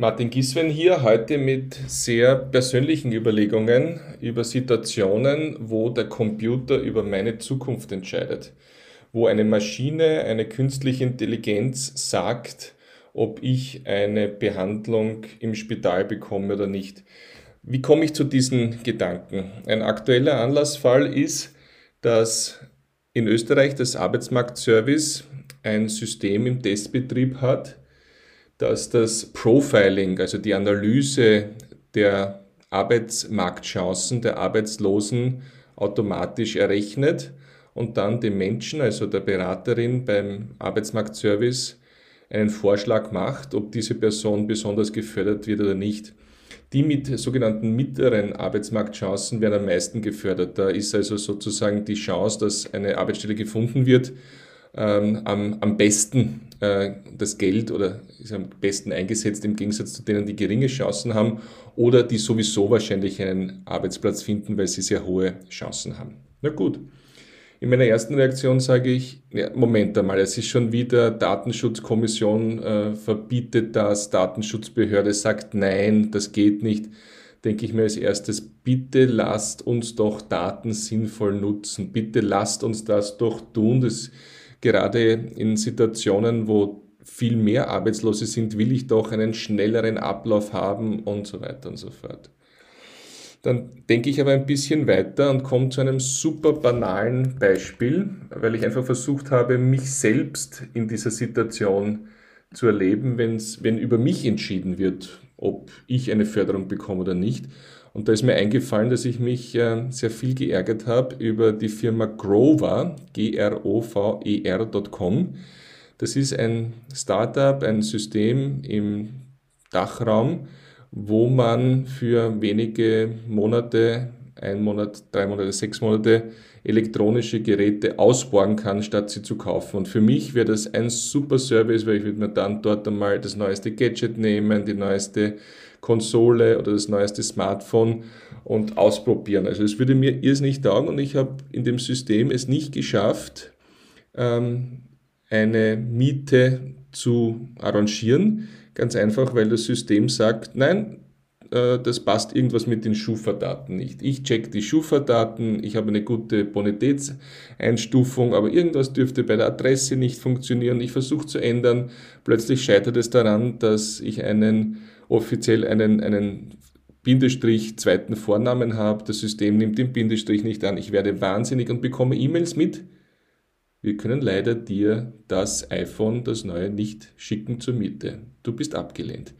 Martin Giswen hier, heute mit sehr persönlichen Überlegungen über Situationen, wo der Computer über meine Zukunft entscheidet. Wo eine Maschine, eine künstliche Intelligenz sagt, ob ich eine Behandlung im Spital bekomme oder nicht. Wie komme ich zu diesen Gedanken? Ein aktueller Anlassfall ist, dass in Österreich das Arbeitsmarktservice ein System im Testbetrieb hat, dass das Profiling, also die Analyse der Arbeitsmarktchancen der Arbeitslosen automatisch errechnet und dann dem Menschen, also der Beraterin beim Arbeitsmarktservice, einen Vorschlag macht, ob diese Person besonders gefördert wird oder nicht. Die mit sogenannten mittleren Arbeitsmarktchancen werden am meisten gefördert. Da ist also sozusagen die Chance, dass eine Arbeitsstelle gefunden wird, ähm, am, am besten äh, das Geld oder ist am besten eingesetzt im Gegensatz zu denen, die geringe Chancen haben oder die sowieso wahrscheinlich einen Arbeitsplatz finden, weil sie sehr hohe Chancen haben. Na gut. In meiner ersten Reaktion sage ich, ja, Moment einmal, es ist schon wieder Datenschutzkommission äh, verbietet das, Datenschutzbehörde sagt nein, das geht nicht. Denke ich mir als erstes, bitte lasst uns doch Daten sinnvoll nutzen. Bitte lasst uns das doch tun. Das gerade in Situationen, wo viel mehr Arbeitslose sind, will ich doch einen schnelleren Ablauf haben und so weiter und so fort. Dann denke ich aber ein bisschen weiter und komme zu einem super banalen Beispiel, weil ich einfach versucht habe, mich selbst in dieser Situation zu erleben, wenn's, wenn über mich entschieden wird, ob ich eine Förderung bekomme oder nicht. Und da ist mir eingefallen, dass ich mich äh, sehr viel geärgert habe über die Firma Grover, G-R-O-V-E-R.com. Das ist ein Startup, ein System im Dachraum, wo man für wenige Monate, ein Monat, drei Monate, sechs Monate elektronische Geräte ausborgen kann, statt sie zu kaufen. Und für mich wäre das ein super Service, weil ich würde mir dann dort einmal das neueste Gadget nehmen, die neueste Konsole oder das neueste Smartphone und ausprobieren. Also es würde mir irrsinnig taugen und ich habe in dem System es nicht geschafft, ähm, eine Miete zu arrangieren. Ganz einfach, weil das System sagt, nein, äh, das passt irgendwas mit den Schufa-Daten nicht. Ich check die Schufa-Daten, ich habe eine gute Bonitätseinstufung, aber irgendwas dürfte bei der Adresse nicht funktionieren. Ich versuche zu ändern. Plötzlich scheitert es daran, dass ich einen offiziell einen, einen Bindestrich zweiten Vornamen habe. Das System nimmt den Bindestrich nicht an. Ich werde wahnsinnig und bekomme E-Mails mit. Wir können leider dir das iPhone, das neue, nicht schicken zur Miete. Du bist abgelehnt.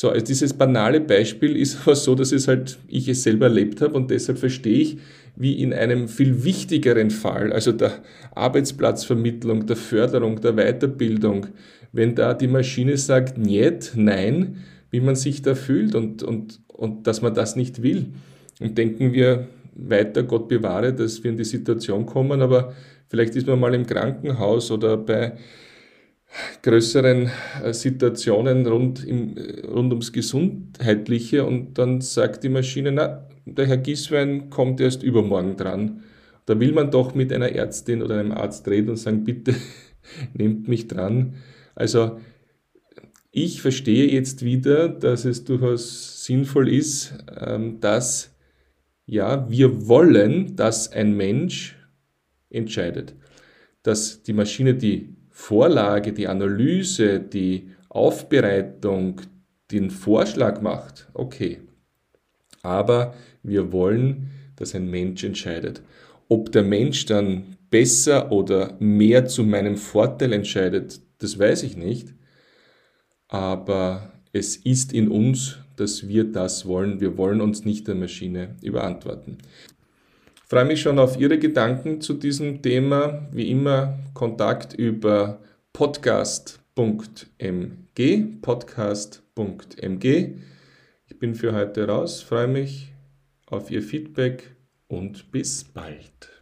So, also dieses banale Beispiel ist aber so, dass es halt ich es selber erlebt habe und deshalb verstehe ich, wie in einem viel wichtigeren Fall, also der Arbeitsplatzvermittlung, der Förderung, der Weiterbildung, wenn da die Maschine sagt, niet, nein, wie man sich da fühlt und, und, und dass man das nicht will. Und denken wir weiter, Gott bewahre, dass wir in die Situation kommen, aber vielleicht ist man mal im Krankenhaus oder bei größeren äh, Situationen rund, im, rund ums Gesundheitliche und dann sagt die Maschine, na, der Herr Giswein kommt erst übermorgen dran. Da will man doch mit einer Ärztin oder einem Arzt reden und sagen, bitte nehmt mich dran. Also ich verstehe jetzt wieder, dass es durchaus sinnvoll ist, ähm, dass ja, wir wollen, dass ein Mensch entscheidet. Dass die Maschine die Vorlage, die Analyse, die Aufbereitung, den Vorschlag macht, okay. Aber wir wollen, dass ein Mensch entscheidet. Ob der Mensch dann besser oder mehr zu meinem Vorteil entscheidet, das weiß ich nicht aber es ist in uns, dass wir das wollen. Wir wollen uns nicht der Maschine überantworten. Freue mich schon auf Ihre Gedanken zu diesem Thema. Wie immer Kontakt über podcast.mg, podcast.mg. Ich bin für heute raus, freue mich auf Ihr Feedback und bis bald.